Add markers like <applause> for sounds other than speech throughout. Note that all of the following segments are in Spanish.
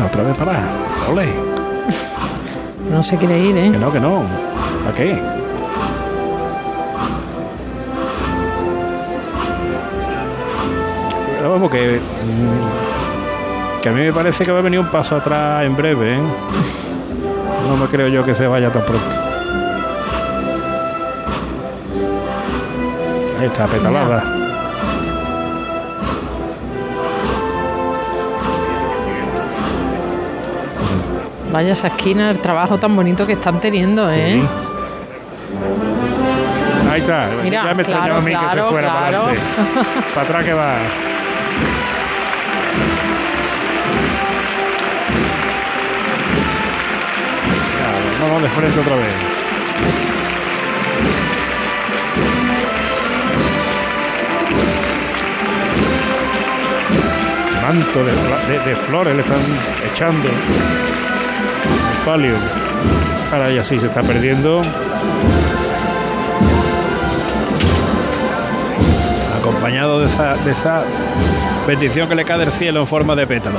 Ah, otra vez para. Ole. No se quiere ir, ¿eh? Que no, que no. ¿A qué? Pero vamos, que. mm, Que a mí me parece que va a venir un paso atrás en breve, ¿eh? No me creo yo que se vaya tan pronto. Ahí está, petalada. Vaya esa esquina, el trabajo tan bonito que están teniendo, ¿eh? Sí. Ahí está. Mira, ya me claro, a mí que se fuera para adelante. <laughs> para atrás que va. Vamos de frente otra vez. Manto de, fla- de- de flores le están echando. Palio. Ahora ya sí se está perdiendo. acompañado de esa, de esa bendición que le cae del cielo en forma de pétalo.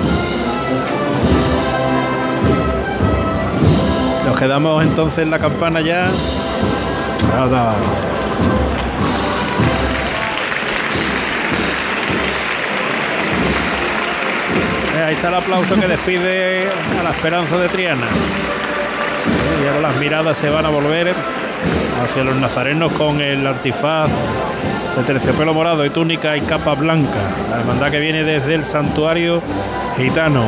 Nos quedamos entonces en la campana ya. Nada. Ahí está el aplauso que despide a la esperanza de Triana. Y ahora las miradas se van a volver hacia los nazarenos con el antifaz de terciopelo morado y túnica y capa blanca. La hermandad que viene desde el santuario gitano.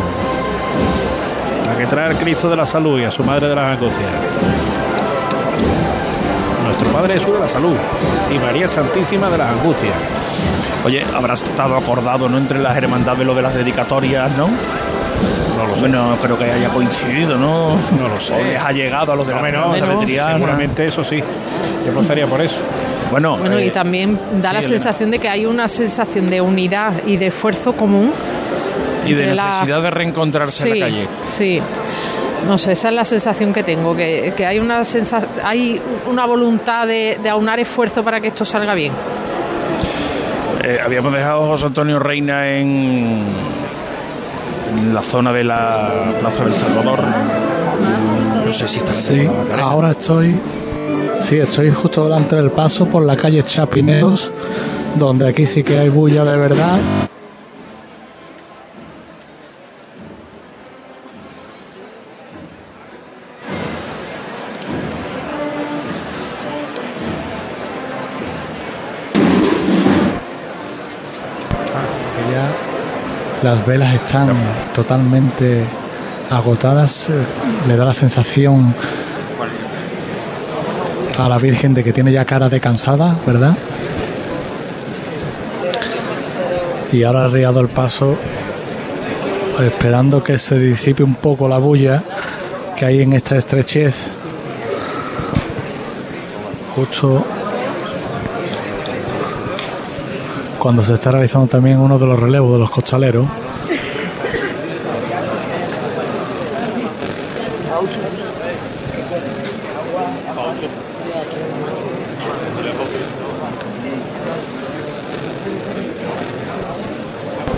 La que trae al Cristo de la Salud y a su Madre de las Angustias. Nuestro Padre Jesús de la Salud y María Santísima de las Angustias. Oye, habrá estado acordado, ¿no? Entre las hermandades lo de las dedicatorias, ¿no? No lo sé. Bueno, no creo que haya coincidido, ¿no? No lo sé. O les ha llegado a los de la no, Bueno, de Triana. seguramente eso sí. Yo apostaría por eso. Bueno, Bueno, eh, y también da sí, la Elena. sensación de que hay una sensación de unidad y de esfuerzo común. y de la- necesidad de reencontrarse en la calle. Sí. No sé, esa es la sensación que tengo, que, que hay una sensa- hay una voluntad de, de aunar esfuerzo para que esto salga bien. Eh, habíamos dejado a José Antonio Reina en, en la zona de la Plaza del Salvador. No sé si está Sí, ahora estoy. Sí, estoy justo delante del paso por la calle Chapineros, donde aquí sí que hay bulla de verdad. Las velas están totalmente agotadas, eh, le da la sensación a la Virgen de que tiene ya cara de cansada, ¿verdad? Y ahora ha arriado el paso, esperando que se disipe un poco la bulla que hay en esta estrechez. Justo cuando se está realizando también uno de los relevos de los costaleros.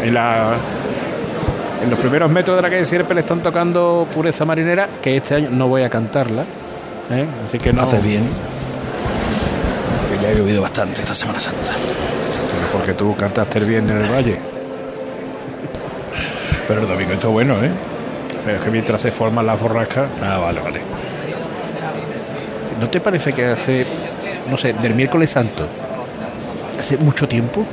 En, la, en los primeros metros de la calle Sierpe le están tocando Pureza Marinera, que este año no voy a cantarla. ¿eh? Así que no. Haces bien. Que ya ha llovido bastante esta Semana Santa. Porque tú cantaste el viernes en el Valle. Pero el domingo hizo bueno, ¿eh? Pero es que mientras se forman las borrascas. Ah, vale, vale. ¿No te parece que hace, no sé, del miércoles santo, hace mucho tiempo?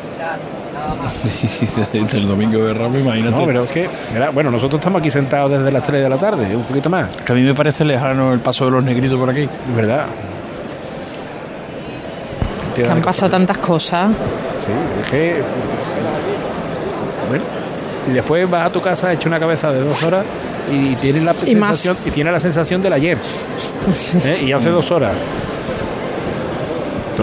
<laughs> Del domingo de Ramos, imagínate. No, pero es que, mira, bueno, nosotros estamos aquí sentados desde las 3 de la tarde, un poquito más, Que a mí me parece lejano el paso de los negritos por aquí. ¿verdad? Que han pasado tantas cosas. Sí, es que. Bueno, y después vas a tu casa, hecho una cabeza de dos horas y tienes la Y más. sensación, y tienes la sensación del ayer, ¿eh? y hace dos horas.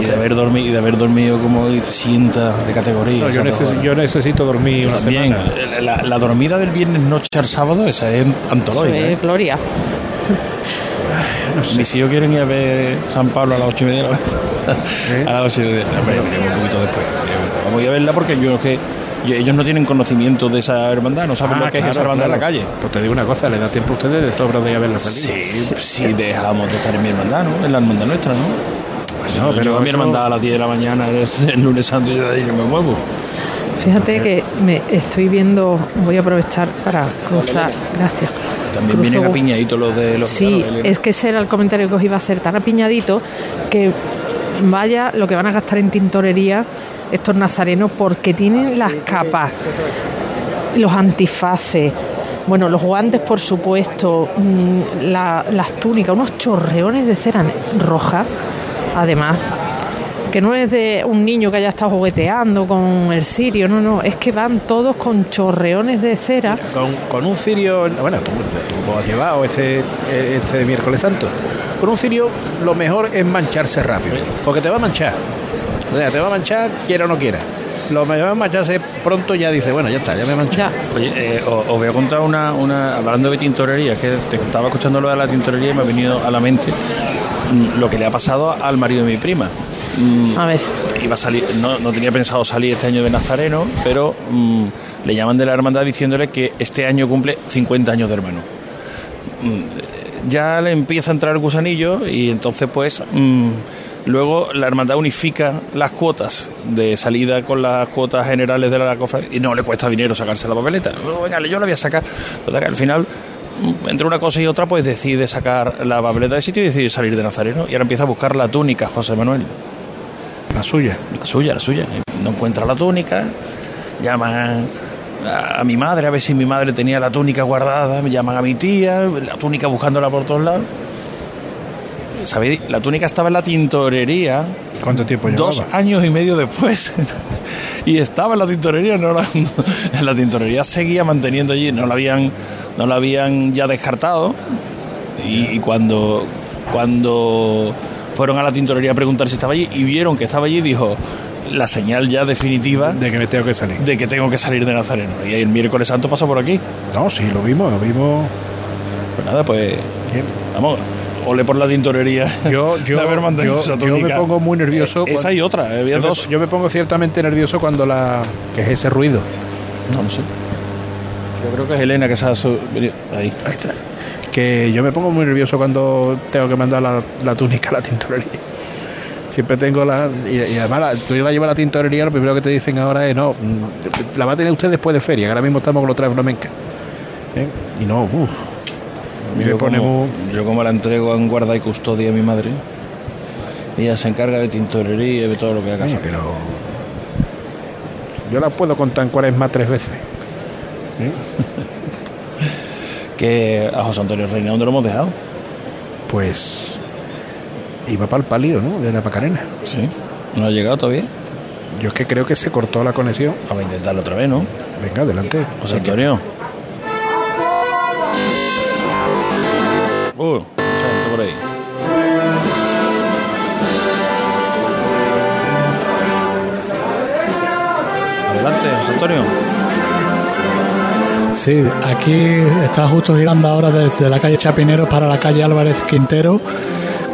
Y de haber dormido, y de haber dormido como te sientas de categoría. No, yo, neces- necesito dormir una También, semana. la, la dormida del viernes noche al sábado, esa es antológica. Eso ¿eh? es gloria. Mis hijos quieren ir a ver San Pablo a las ocho y media. de la- <laughs> ¿Eh? A las ocho y media. Hombre, veremos un poquito después. Vamos a a verla porque yo es que ellos no tienen conocimiento de esa hermandad, no saben Ah, lo que es esa hermandad en la calle. Pues te digo una cosa, le da tiempo a ustedes de sobra de haberla salido. Sí, sí, dejamos de estar en mi hermandad, ¿no? En la hermandad nuestra, ¿no? No, Yo pero a mi hermandad a las 10 de la mañana, es el lunes santo, y yo de ahí no me muevo. Fíjate que me estoy viendo, voy a aprovechar para cruzar, gracias. También Cruzo- vienen apiñaditos los de los Sí, regalos, es que ese era el comentario que os iba a hacer, tan apiñadito que vaya lo que van a gastar en tintorería estos nazarenos porque tienen las capas, los antifaces, bueno, los guantes por supuesto, mm, la- las túnicas, unos chorreones de cera roja, además, que no es de un niño que haya estado jugueteando con el cirio, no, no, es que van todos con chorreones de cera. Con, con un cirio, bueno, tú, tú lo has llevado este, este miércoles santo. Con un cirio lo mejor es mancharse rápido, porque te va a manchar. O sea, te va a manchar, quiera o no quiera. Lo mejor es mancharse pronto, ya dice, bueno, ya está, ya me manché. Ya, Oye, eh, os, os voy a contar una, una, hablando de tintorería, que te estaba escuchando lo de la tintorería y me ha venido a la mente mm, lo que le ha pasado al marido de mi prima. Mm, a ver. iba a salir, no, no tenía pensado salir este año de Nazareno, pero mm, le llaman de la hermandad diciéndole que este año cumple 50 años de hermano. Mm, ya le empieza a entrar el gusanillo y entonces pues luego la hermandad unifica las cuotas de salida con las cuotas generales de la cofradía y no le cuesta dinero sacarse la papeleta. Oh, venga, yo la voy a sacar. Al final entre una cosa y otra pues decide sacar la papeleta de sitio y decide salir de Nazareno y ahora empieza a buscar la túnica José Manuel. La suya. La suya, la suya. No encuentra la túnica, llaman a, a mi madre a ver si mi madre tenía la túnica guardada, me llaman a mi tía, la túnica buscándola por todos lados. ¿Sabéis? La túnica estaba en la tintorería ¿Cuánto tiempo llevaba? dos años y medio después. <laughs> y estaba en la tintorería, no la, en <laughs> la tintorería seguía manteniendo allí, no la habían, no la habían ya descartado. Y, y cuando, cuando fueron a la tintorería a preguntar si estaba allí y vieron que estaba allí, dijo la señal ya definitiva De que me tengo que salir. de que tengo que salir de Nazareno. Y el miércoles santo pasó por aquí. No, sí, lo vimos, lo vimos. Pues nada, pues Bien. vamos, ole por la tintorería. Yo, <laughs> yo, yo, yo me pongo muy nervioso. Eh, Esa y otra, había yo, dos. me, yo me pongo ciertamente nervioso cuando la. que es ese ruido. No, no sé. Yo creo que es Elena que se ha subido. Ahí. Ahí está. Que yo me pongo muy nervioso cuando tengo que mandar la, la túnica a la tintorería. Siempre tengo la. Y, y además, la, tú la llevas a la tintorería, lo primero que te dicen ahora es: no, mm, la va a tener usted después de feria, que ahora mismo estamos con los tres flamenca. ¿Eh? Y no, uff. Me Yo yo como la entrego en guarda y custodia a mi madre, ella se encarga de tintorería y de todo lo que haga. Sí, pero. Yo la puedo contar en cuaresma tres veces. <laughs> Que a José Antonio Reina, ¿dónde lo hemos dejado? Pues. Iba para el palio, ¿no? De la Pacarena. Sí. ¿No ha llegado todavía? Yo es que creo que se cortó la conexión. Vamos a intentarlo otra vez, ¿no? Venga, adelante. José Antonio. Uh, mucha por ahí. Adelante, José Antonio. Sí, aquí está justo girando ahora desde la calle Chapinero para la calle Álvarez Quintero.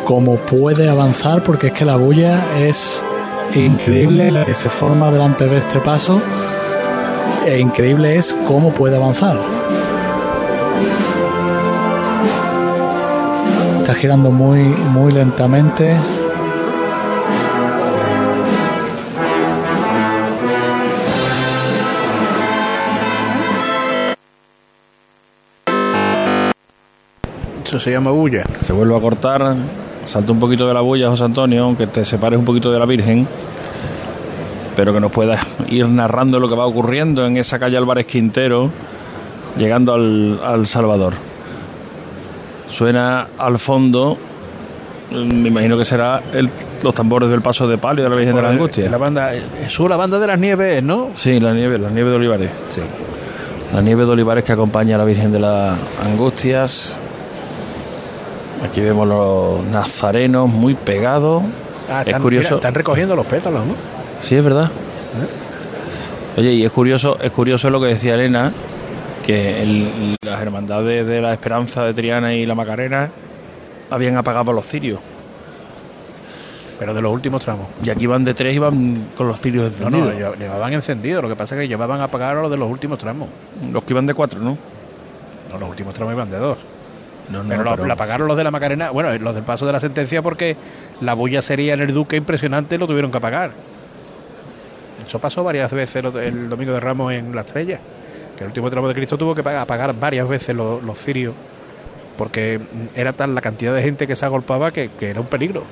Como puede avanzar, porque es que la bulla es increíble la que se forma delante de este paso. E increíble es cómo puede avanzar. Está girando muy, muy lentamente. Eso se llama bulla. Se vuelve a cortar, salta un poquito de la bulla, José Antonio, aunque te separes un poquito de la Virgen, pero que nos puedas ir narrando lo que va ocurriendo en esa calle Álvarez Quintero, llegando al, al Salvador. Suena al fondo, mm, me imagino que será el- los tambores del paso de palio de la Virgen de la Angustia. La banda, Jesús, la banda de las nieves, ¿no? Sí, la nieve, la nieve de Olivares. Sí. La nieve de Olivares que acompaña a la Virgen de las Angustias. Aquí vemos los nazarenos muy pegados. Ah, es están, curioso. mira, están recogiendo los pétalos, ¿no? Sí, es verdad. Oye, y es curioso, es curioso lo que decía Elena, que el- las hermandades de la Esperanza de Triana y la Macarena habían apagado los cirios. pero de los últimos tramos. Y aquí van de tres y van con los cirios No, no, encendidos. lle- llevaban encendido, lo que pasa es que llevaban a apagar a los de los últimos tramos. Los que iban de cuatro, ¿no? No, los últimos tramos iban de dos. No, no, pero lo, pero- lo apagaron los de la Macarena, bueno, los del paso de la sentencia porque la bulla sería en el Duque impresionante, lo tuvieron que apagar. Eso pasó varias veces el domingo de Ramos en La Estrella, que el último tramo de Cristo tuvo que pa- apagar varias veces los, los cirios, porque era tal la cantidad de gente que se agolpaba que, que era un peligro.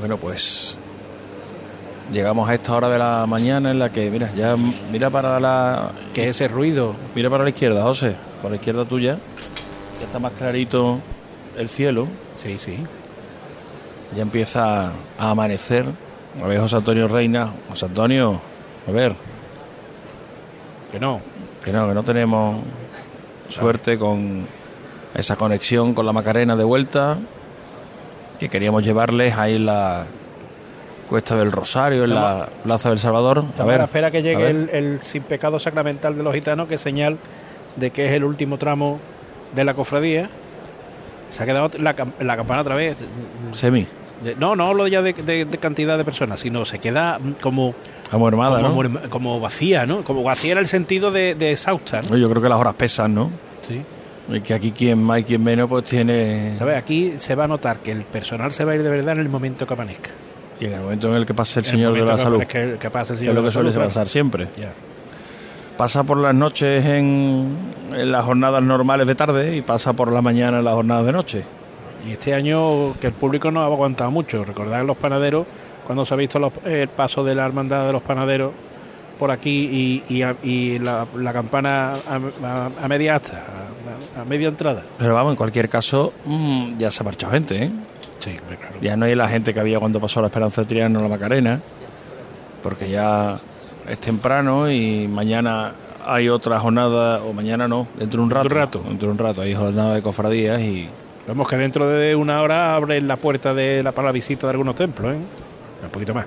Bueno, pues llegamos a esta hora de la mañana en la que, mira, ya mira para la Que ese ruido, mira para la izquierda, José, para la izquierda tuya. Ya está más clarito el cielo, sí, sí. ya empieza a amanecer. A ver, José Antonio Reina, José Antonio, a ver, Que no, que no, que no tenemos suerte con esa conexión con la Macarena de vuelta, que queríamos llevarles ahí en la Cuesta del Rosario, en la Plaza del Salvador. A ver, espera que llegue el, el sin pecado sacramental de los gitanos, que es señal de que es el último tramo de la cofradía. Se ha quedado la, la campana otra vez. Semi, No, no hablo ya de, de- de cantidad de personas, sino se queda mm, como, como hermana, como, ¿no? como vacía, ¿no? Como vacía en el sentido de, de exhausta, ¿no? Yo creo que las horas pesan, ¿no? Sí. Y que aquí quien más y quien menos, pues tiene... ¿Sabes? Aquí se va a notar que el personal se va a ir de verdad en el momento que amanezca. Y en el momento en el que pase el señor de la que salud, el- que pase el que señor es lo que suele salud, pasar siempre. Ya. Pasa por las noches en, en las jornadas normales de tarde y pasa por la mañana en las jornadas de noche. Y este año que el público no ha aguantado mucho. Recordad los panaderos, cuando se ha visto los- el paso de la hermandad de los panaderos por aquí y, y a- y la, la campana a, a- a media asta, a, a media entrada. Pero vamos, en cualquier caso, mm, ya se ha marchado gente, ¿eh? Sí, claro. Ya no hay la gente que había cuando pasó la Esperanza de Triano o la Macarena, porque ya es temprano y mañana hay otra jornada, o mañana no, dentro de un rato. Dentro de un rato. Dentro de un rato hay jornada de cofradías y Vemos que dentro de una hora abren la puerta de la, para la visita de algunos templos, ¿eh? Un poquito más.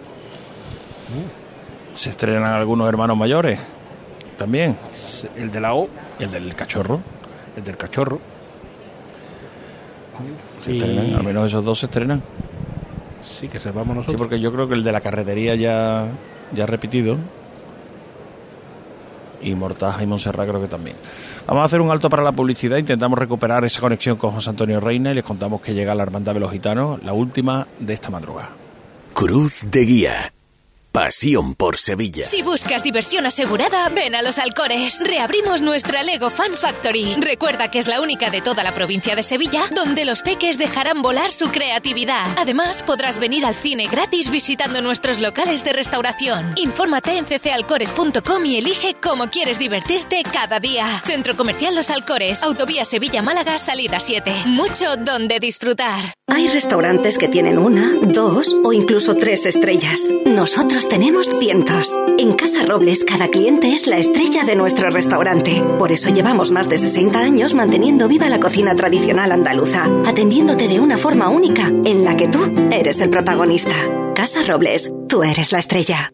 se estrenan algunos hermanos mayores también. El de la O, el del cachorro. el del cachorro. Se Y- estrenan, al menos esos dos se estrenan. Sí, que sepamos Sí, nosotros. porque yo creo que el de la carretería ya, ya ha repetido. Y Mortaja y Montserrat creo que también. Vamos a hacer un alto para la publicidad. Intentamos recuperar esa conexión con José Antonio Reina y les contamos que llega la Hermandad de los Gitanos, la última de esta madrugada. Cruz de Guía. Pasión por Sevilla. Si buscas diversión asegurada, ven a Los Alcores. Reabrimos nuestra Lego Fan Factory. Recuerda que es la única de toda la provincia de Sevilla donde los peques dejarán volar su creatividad. Además, podrás venir al cine gratis visitando nuestros locales de restauración. Infórmate en ccalcores.com y elige cómo quieres divertirte cada día. Centro Comercial Los Alcores, Autovía Sevilla-Málaga, salida 7. Mucho donde disfrutar. Hay restaurantes que tienen una, dos o incluso tres estrellas. Nosotros tenemos cientos. En Casa Robles cada cliente es la estrella de nuestro restaurante. Por eso llevamos más de 60 años manteniendo viva la cocina tradicional andaluza, atendiéndote de una forma única en la que tú eres el protagonista. Casa Robles, tú eres la estrella.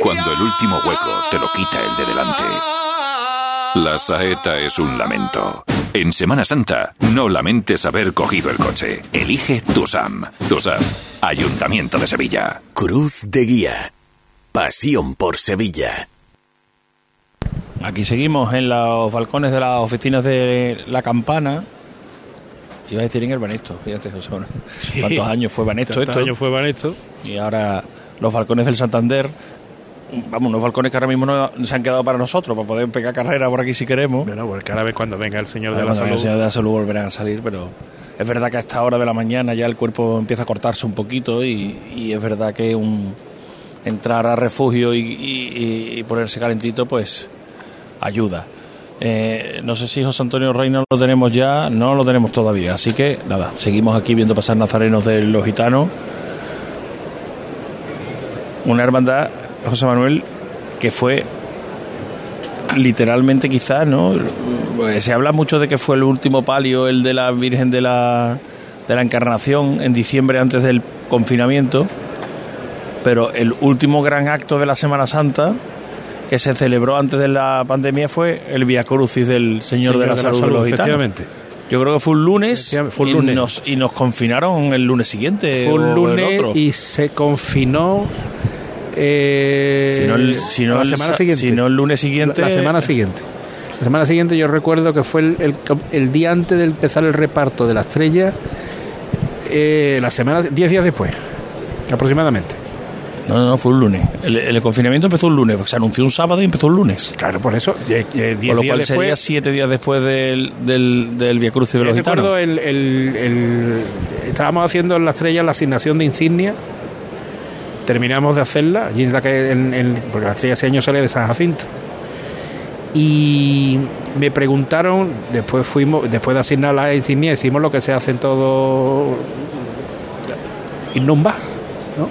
Cuando el último hueco te lo quita el de delante. La saeta es un lamento. En Semana Santa, no lamentes haber cogido el coche. Elige Tusam. Tusam, Ayuntamiento de Sevilla. Cruz de Guía. Pasión por Sevilla. Aquí seguimos en los balcones de las oficinas de la campana. Iba a decir en el Banesto, fíjate, José. Sí. ¿Cuántos años fue Banesto esto? años fue Banesto. Y ahora los balcones del Santander. Vamos, unos balcones que ahora mismo no se han quedado para nosotros, para poder pegar carrera por aquí si queremos. Bueno, porque ahora vez cuando venga el señor de la venga el salud. señor de la salud volverán a salir, pero es verdad que a esta hora de la mañana ya el cuerpo empieza a cortarse un poquito y, y es verdad que un entrar a refugio y, y- y ponerse calentito, pues ayuda. Eh, no sé si José Antonio Reina lo tenemos ya, no lo tenemos todavía, así que nada, seguimos aquí viendo pasar nazarenos de los gitanos una hermandad, José Manuel, que fue literalmente quizás, ¿no? Pues se habla mucho de que fue el último palio, el de la Virgen de la, de la Encarnación, en diciembre antes del confinamiento, pero el último gran acto de la Semana Santa que se celebró antes de la pandemia fue el Via Crucis del Señor, de la, Salud, efectivamente. Yo creo que fue un lunes, Y, nos, y nos confinaron el lunes siguiente. Fue un lunes y se confinó eh, si no el, si no la semana siguiente. Si no el lunes siguiente. La, semana siguiente. La semana siguiente yo recuerdo que fue el, el, día antes de empezar el reparto de la estrella, eh, la semana, 10 días después, aproximadamente. No, no, fue un lunes. El, confinamiento empezó un lunes, se anunció un sábado y empezó un lunes. Claro, por eso. por lo cual sería siete días después del, del, del Via Cruz de los Gitanos. el, el, estábamos haciendo en la estrella la asignación de insignia terminamos de hacerla, allí en la que, en, porque la estrella ese año sale de San Jacinto. Y me preguntaron, después fuimos, después de asignar la insignia, hicimos lo que se hace en todo Innumba, ¿no?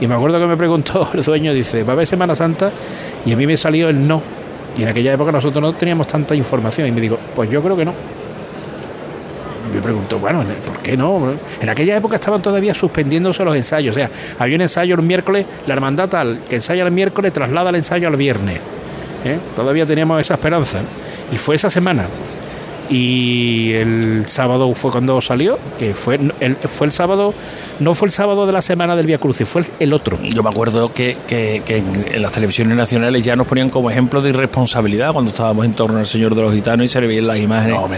Y me acuerdo que me preguntó <laughs> el dueño, dice, ¿va a haber Semana Santa? Y a mí me salió el no. Y en aquella época nosotros no teníamos tanta información. Y me digo, pues yo creo que no me pregunto, bueno, ¿por qué no? En aquella época estaban todavía suspendiéndose los ensayos. O sea, había un ensayo el miércoles, la hermandad tal, que ensaya el miércoles, traslada el ensayo al viernes. ¿eh? Todavía teníamos esa esperanza. Y fue esa semana y el sábado fue cuando salió, que fue el, fue el sábado, no fue el sábado de la semana del Via Crucis, fue el, otro. Yo me acuerdo que, que, en, las televisiones nacionales ya nos ponían como ejemplo de irresponsabilidad cuando estábamos en torno al Señor de los Gitanos y se le veían las imágenes. No,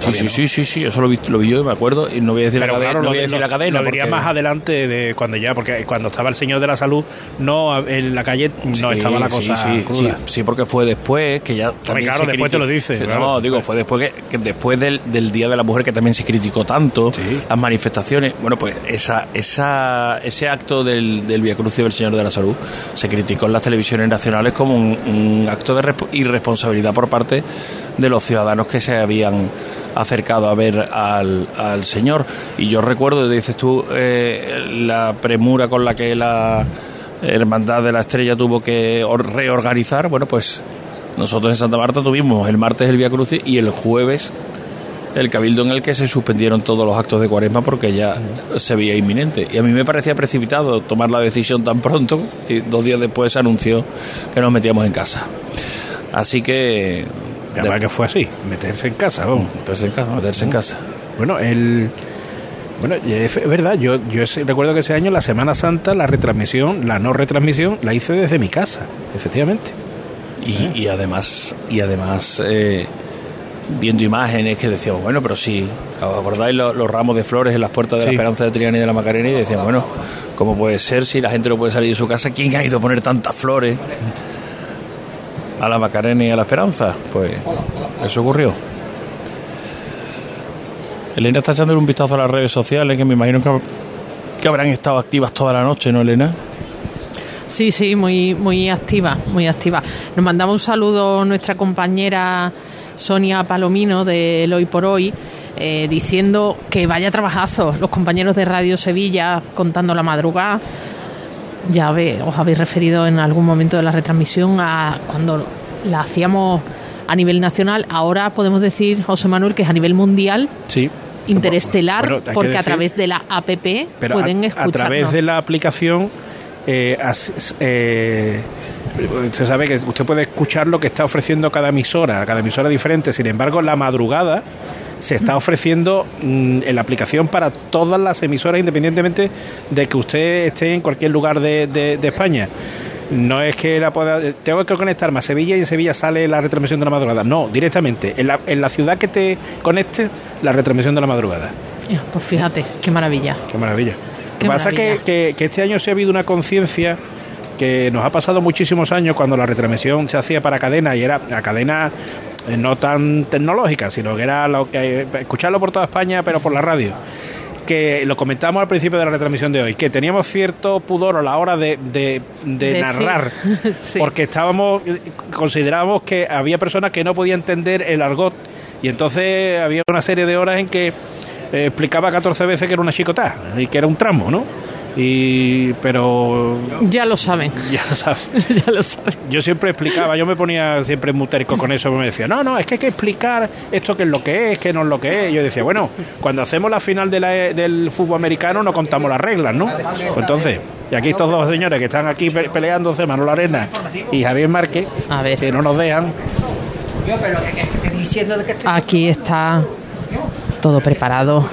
sí, sí, sí, sí, sí, eso lo vi, lo vi yo, me acuerdo, y no voy a decir, la, cadena, no voy a decir la cadena. Lo diría más adelante de cuando ya, porque cuando estaba el Señor de la Salud, no en la calle no estaba la cosa sí, sí, sí, porque fue después que ya... claro, después te lo dice. No, digo, fue después que después del, Día de la Mujer que también se criticó tanto, las manifestaciones, bueno, pues esa, esa, ese acto del, del Via Crucis del Señor de la Salud se criticó en las televisiones nacionales como un, acto de irresponsabilidad por parte de los ciudadanos que se habían acercado a ver al, al Señor. Y yo recuerdo, dices tú, eh, la premura con la que la Hermandad de la Estrella tuvo que reorganizar, bueno, pues nosotros en Santa Marta tuvimos el martes el Via Crucis y el jueves el cabildo en el que se suspendieron todos los actos de cuaresma porque ya se veía inminente. Y a mí me parecía precipitado tomar la decisión tan pronto y dos días después se anunció que nos metíamos en casa. Así que... Ya que fue así, meterse en casa, vamos. Meterse en casa, meterse en casa. Bueno, el... Bueno, es verdad, yo, yo recuerdo que ese año, la Semana Santa, la retransmisión, la no retransmisión, la hice desde mi casa, efectivamente. Y, además, y además eh, viendo imágenes que decíamos, bueno, pero si ¿os acordáis los, ramos de flores en las puertas de la Esperanza de Triana y de la Macarena? Y decíamos, bueno, ¿cómo puede ser si la gente no puede salir de su casa? ¿Quién ha ido a poner tantas flores a la Macarena y a la Esperanza? Pues eso ocurrió. Elena está echando un vistazo a las redes sociales que me imagino que, que habrán estado activas toda la noche, ¿no, Elena? Sí, sí, muy, muy activa, muy activa. Nos mandamos un saludo nuestra compañera Sonia Palomino de Hoy por Hoy, eh, diciendo que vaya trabajazo los compañeros de Radio Sevilla contando la madrugada. Ya ve, os habéis referido en algún momento de la retransmisión a cuando la hacíamos a nivel nacional. Ahora podemos decir, José Manuel, que es a nivel mundial. Sí. Interestelar, porque a través de la APP pueden escuchar. A través de la aplicación eh, eh, usted sabe que usted puede escuchar lo que está ofreciendo cada emisora, cada emisora diferente. Sin embargo, la madrugada se está ofreciendo mm, en la aplicación para todas las emisoras, independientemente de que usted esté en cualquier lugar de, España. No es que la pueda. Tengo que conectarme a Sevilla y en Sevilla sale la retransmisión de la madrugada. No, directamente. En la, en la ciudad que te conecte, la retransmisión de la madrugada. Pues fíjate, qué maravilla. Qué maravilla. Lo que pasa es que, que este año se ha habido una conciencia que nos ha pasado muchísimos años cuando la retransmisión se hacía para cadena y era la cadena eh, no tan tecnológica, sino que era lo que escucharlo por toda España, pero por la radio. Que lo comentamos al principio de la retransmisión de hoy, que teníamos cierto pudor a la hora de, de, narrar, <laughs> porque estábamos, considerábamos que había personas que no podían entender el argot, y entonces había una serie de horas en que eh, explicaba 14 veces que era una chicotá y que era un tramo, ¿no? Y, pero Ya lo saben. <laughs> ya sabes. <laughs> ya lo saben. Yo siempre explicaba, yo me ponía siempre muy terco con eso, me decía, no, no, es que hay que explicar esto que es lo que es, que no es lo que es. Yo decía, bueno, cuando hacemos la final de la- del fútbol americano no contamos las reglas, ¿no? Pues entonces, y aquí estos dos señores que están aquí pe- peleándose, Manuel Arena y Javier Márquez, A ver. que no nos dejan, Aquí está todo preparado.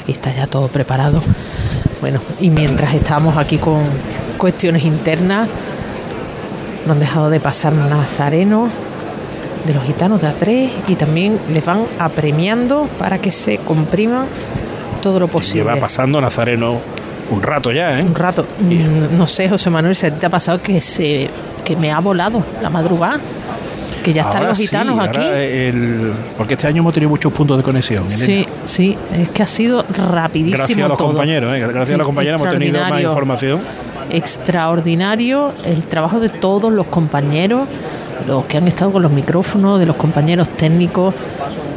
Aquí está ya todo preparado. Bueno, y mientras estamos aquí con cuestiones internas, no han dejado de pasar Nazareno de los gitanos de A3 y también les van apremiando para que se comprima todo lo posible. lleva pasando Nazareno un rato ya, ¿eh? Un rato. Mm, No sé, José Manuel, ¿se te ha pasado que se que me ha volado la madrugada? Que ya están los gitanos aquí. el- porque este año hemos tenido muchos puntos de conexión. Elena. Sí, sí, es que ha sido rapidísimo Gracias a los todo. compañeros, ¿eh? gracias Sí, a los compañeros hemos tenido más información. Extraordinario el trabajo de todos los compañeros, los que han estado con los micrófonos, de los compañeros técnicos,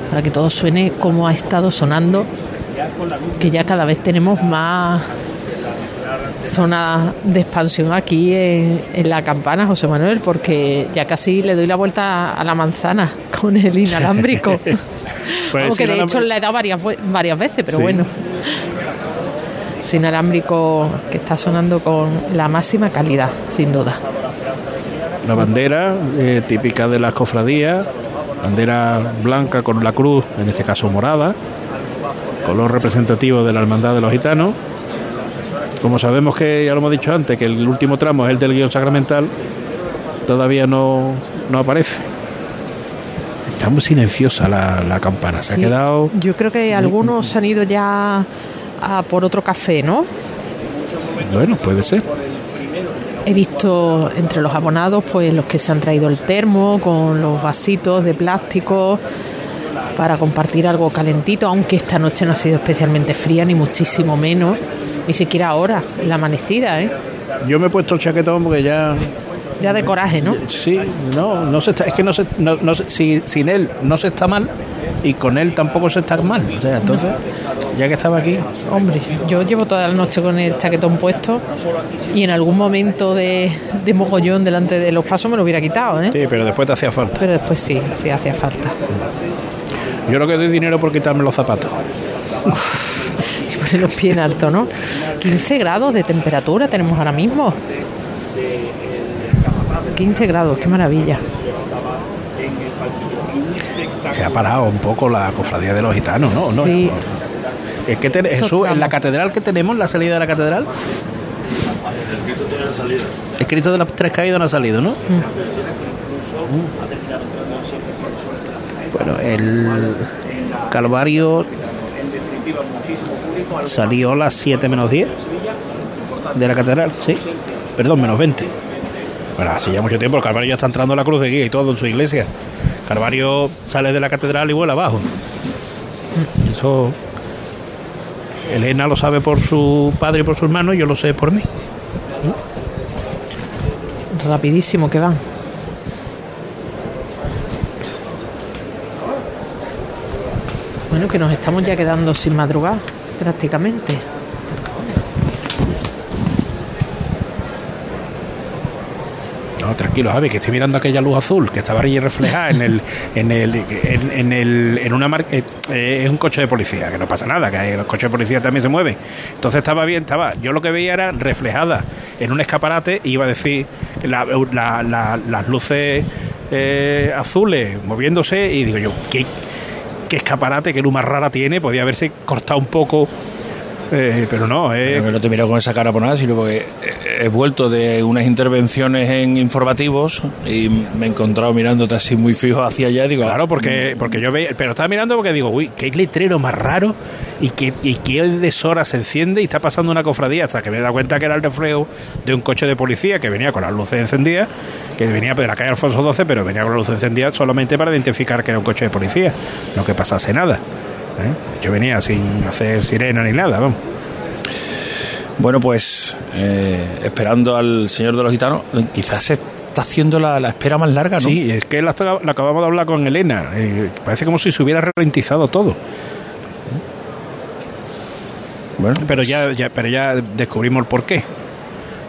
para que todo suene como ha estado sonando, que ya cada vez tenemos más zona de expansión aquí en, en la campana, José Manuel, porque ya casi le doy la vuelta a la manzana <laughs> con el inalámbrico. <laughs> Pues Aunque de hecho le he dado varias, varias veces, pero Sí. bueno. Sin inalámbrico que está sonando con la máxima calidad, sin duda. La bandera eh, típica de las cofradías, bandera blanca con la cruz, en este caso morada, color representativo de la hermandad de los gitanos. Como sabemos que, ya lo hemos dicho antes, que el último tramo es el del guion sacramental, todavía no, no aparece. Está muy silenciosa la, la campana, se ha quedado... Yo creo que algunos se han ido ya a por otro café, ¿no? Bueno, puede ser. He visto entre los abonados, pues los que se han traído el termo con los vasitos de plástico para compartir algo calentito, aunque esta noche no ha sido especialmente fría, ni muchísimo menos, ni siquiera ahora, en la amanecida, ¿eh? Yo me he puesto el chaquetón porque ya Ya de coraje, ¿no? Sí, no, no se está, es que no se, no, no se- si, sin él no se está mal y con él tampoco se está mal. O sea, entonces, ya que estaba aquí, Hombre, yo llevo toda la noche con el chaquetón puesto y en algún momento de, de mogollón delante de los pasos me lo hubiera quitado, ¿eh? sí, pero después te hacía falta. Pero después sí, sí hacía falta. Yo lo que doy dinero por quitarme los zapatos. <laughs> Y poner los pies en alto, ¿no? 15 grados de temperatura tenemos ahora mismo. 15 grados, qué maravilla. Se ha parado un poco la cofradía de los gitanos, ¿no? ¿No? Sí. Es que te- Jesús, en la catedral que tenemos, la salida de la catedral. El Cristo de las tres caídas no ha salido, ¿no? Bueno, el Calvario salió a las 7 menos 10 de la catedral, sí. Perdón, menos 20. Bueno, hace ya mucho tiempo el Calvario ya está entrando a la cruz de guía y todo en su iglesia. Calvario sale de la catedral y vuela abajo. Eso Elena lo sabe por su padre y por su hermano, yo lo sé por mí. Rapidísimo que van. Bueno, que nos estamos ya quedando sin madrugar, prácticamente. No, tranquilo, Javi, que estoy mirando aquella luz azul que estaba allí reflejada en el, en el, en, en el, en una mar- eh, eh, es un coche de policía, que no pasa nada, que los coches de policía también se mueven. Entonces estaba bien, estaba, yo lo que veía era reflejada en un escaparate y iba a decir la- las luces eh, azules moviéndose y digo yo, ¿qué, qué escaparate, qué luz más rara tiene? Podía haberse cortado un poco, eh, pero no, Pero que no te miro con esa cara por nada, sino porque he vuelto de unas intervenciones en informativos y me he encontrado mirándote así muy fijo hacia allá. Digo, Claro, porque, porque yo veía, pero estaba mirando porque digo, uy, qué letrero más raro y que, y qué deshora se enciende y está pasando una cofradía hasta que me he dado cuenta que era el reflejo de un coche de policía que venía con las luces encendidas, que venía de la calle Alfonso XII, pero venía con las luces encendidas solamente para identificar que era un coche de policía, no que pasase nada. ¿Eh? Yo venía sin hacer sirena ni nada, vamos. Bueno, pues eh, esperando al señor de los gitanos, eh, quizás se está haciendo la, la espera más larga, ¿no? Sí, es que la, la acabamos de hablar con Elena. eh, parece como si se hubiera ralentizado todo. Bueno, pero ya, ya, pero ya descubrimos el porqué.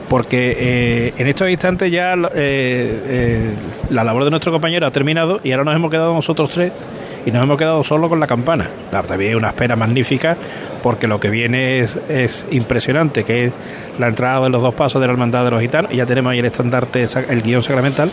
Porque eh, en estos instantes ya eh, eh, la labor de nuestro compañero ha terminado y ahora nos hemos quedado nosotros tres y nos hemos quedado solo con la campana. Claro, también es una espera magnífica porque lo que viene es, es impresionante, que es la entrada de los dos pasos de la hermandad de los gitanos y ya tenemos ahí el estandarte, el guion sacramental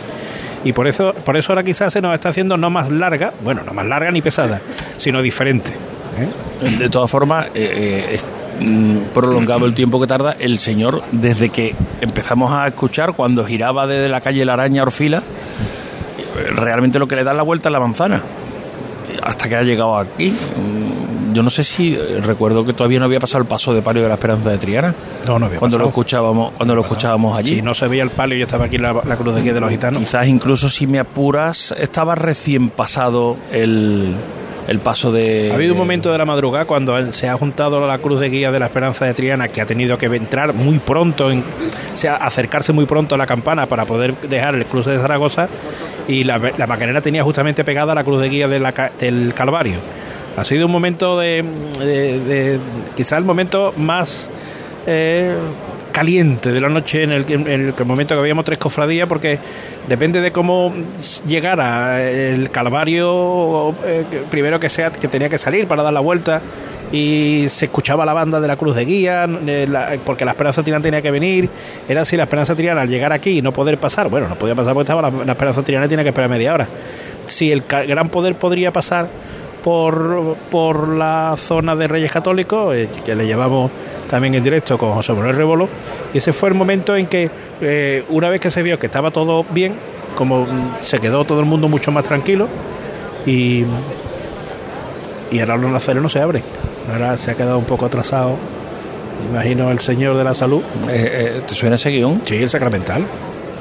y por eso por eso ahora quizás se nos está haciendo no más larga, bueno, no más larga ni pesada, sino diferente. ¿eh? De todas formas, eh, eh, es mm, prolongado el tiempo que tarda el señor desde que empezamos a escuchar cuando giraba desde la calle La Araña Orfila, realmente lo que le da la vuelta a la manzana hasta que ha llegado aquí. Mm, Yo no sé si recuerdo que todavía no había pasado el paso de palio de la Esperanza de Triana. No, no había cuando lo pasado. escuchábamos, cuando lo escuchábamos allí. Si no se veía el palio, yo estaba aquí la, la cruz de guía de los gitanos. Quizás incluso si me apuras, estaba recién pasado el, el paso de. Ha habido un momento de la madrugada cuando se ha juntado la cruz de guía de la Esperanza de Triana que ha tenido que entrar muy pronto, en, o sea, acercarse muy pronto a la campana para poder dejar el cruce de Zaragoza y la, la maquinera tenía justamente pegada la cruz de guía de la ca- del Calvario. Ha sido un momento de, de, de- quizá el momento más eh, caliente de la noche en el, el momento que habíamos tres cofradías porque depende de cómo llegara el calvario eh, primero que sea que tenía que salir para dar la vuelta y se escuchaba la banda de la cruz de guía eh, la- porque la esperanza triana tenía que venir. Era si la esperanza triana al llegar aquí y no poder pasar bueno no podía pasar porque estaba la, esperanza triana y tenía que esperar media hora. Si el gran poder podría pasar por, por la zona de Reyes Católicos, eh, que le llevamos también en directo con José Manuel Rebolo, y ese fue el momento en que, eh, una vez que se vio que estaba todo bien, como mm, se quedó todo el mundo mucho más tranquilo, y, y ahora los nazarenos se abren. Ahora se ha quedado un poco atrasado, imagino, el Señor de la Salud. Eh, ¿Te suena ese guion? Sí, el sacramental.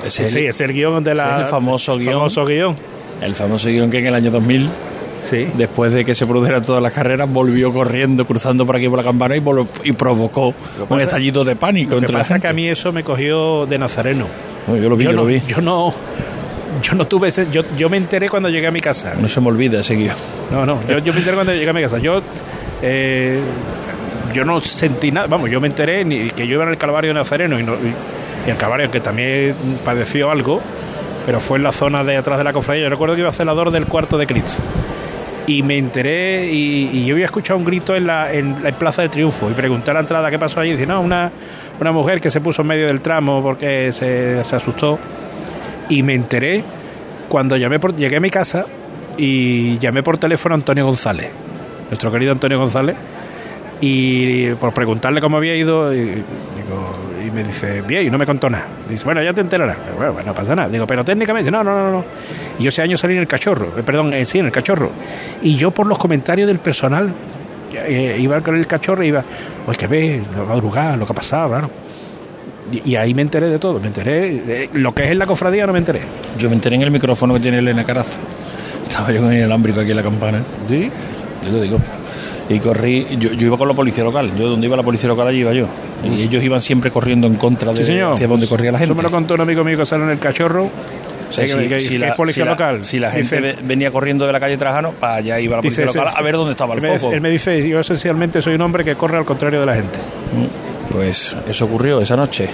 Ese Sí, es el guion de la... es el famoso guion. famoso guion. El famoso guion que en el año 2000, Sí. después de que se produjeran todas las carreras, volvió corriendo, cruzando por aquí por la campana y, y provocó un estallido de pánico Lo que entre pasa que a mí eso me cogió de nazareno. No, yo lo vi, yo, no, lo vi. yo no, yo no tuve ese, yo, yo me enteré cuando llegué a mi casa. No se me olvida ese guion. No, no, yo, yo me enteré cuando llegué a mi casa. Yo, eh, yo no sentí nada, vamos, yo me enteré ni que yo iba en el Calvario de Nazareno y, no, y, y el Calvario que también padeció algo, pero fue en la zona de atrás de la cofradía. Yo recuerdo que iba celador del cuarto de Cristo. Y me enteré y, yo había escuchado un grito en la, en la Plaza del Triunfo y pregunté a la entrada qué pasó allí. Y dice, no, una, una mujer que se puso en medio del tramo porque se, se asustó. Y me enteré cuando llamé por, llegué a mi casa y llamé por teléfono a Antonio González, nuestro querido Antonio González, y por preguntarle cómo había ido, y, digo, me dice, bien, y no me contó nada. Dice, bueno, ya te enterarás. Bueno, bueno, no pasa nada. Digo, pero técnicamente, no, no, no, no. Y yo ese año salí en el cachorro, eh, perdón, eh, sí, en el cachorro. Y yo por los comentarios del personal, eh, iba con el cachorro y iba, pues que ve, la madrugada, lo que ha pasado, claro. Y, y ahí me enteré de todo, me enteré, lo que es en la cofradía no me enteré. Yo me enteré en el micrófono que tiene Elena Carazo. Estaba yo con el alámbrico aquí en la campana. ¿Sí? Yo lo digo. Y corrí, yo, yo iba con la policía local. Yo donde iba la policía local allí iba yo. Y ellos iban siempre corriendo en contra de Sí, señor. hacia donde corría la gente. Eso me lo contó un amigo mío que sale en el cachorro. O sea, que- si, que- si que la, es policía si la- local. si la gente Dice- venía corriendo de la calle Trajano, para allá iba la policía dice, local a ver dónde estaba el él me- foco. Él me dice, yo esencialmente soy un hombre que corre al contrario de la gente. Pues eso ocurrió esa noche.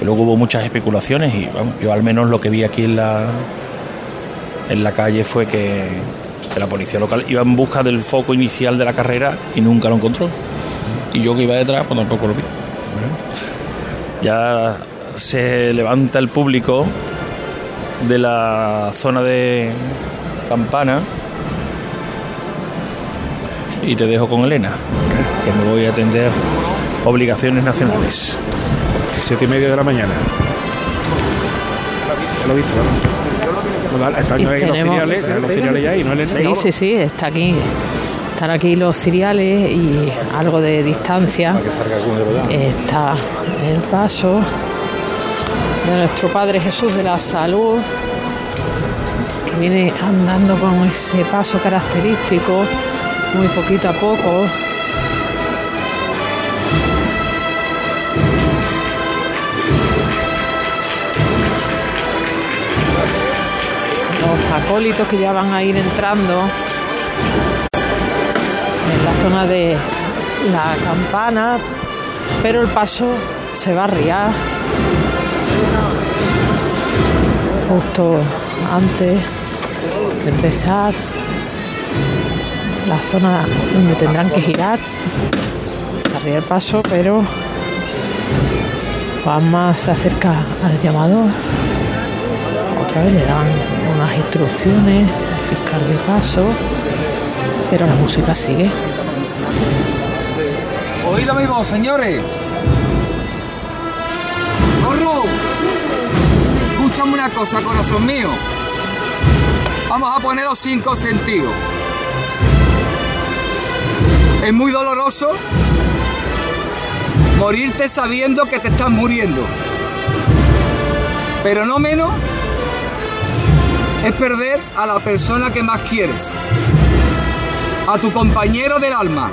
Y luego hubo muchas especulaciones y vamos, yo al menos lo que vi aquí en la en la calle fue que, que la policía local iba en busca del foco inicial de la carrera y nunca lo encontró. Y yo que iba detrás, pues tampoco lo vi. Ya se levanta el público de la zona de Campana y te dejo con Elena, que me voy a atender obligaciones nacionales. Siete y media de la mañana. Lo he visto, ¿no? Bueno, Están Y ahí los tenemos- cereales, están los cereales ya y no Elena. Sí, sí, sí, está aquí. Están aquí los cereales y algo de distancia. Está el paso de nuestro Padre Jesús de la Salud, que viene andando con ese paso característico, muy poquito a poco. Acólitos que ya van a ir entrando en la zona de la campana, pero el paso se va a riar justo antes de empezar la zona donde tendrán que girar. Se el paso, pero Juanma se acerca al llamador. Otra vez le dan unas instrucciones al fiscal de paso, pero la música sigue. Oído mi voz, señores. ¡Corro! Escúchame una cosa, corazón mío. Vamos a poner los cinco sentidos. Es muy doloroso morirte sabiendo que te estás muriendo. Pero no menos es perder a la persona que más quieres, a tu compañero del alma.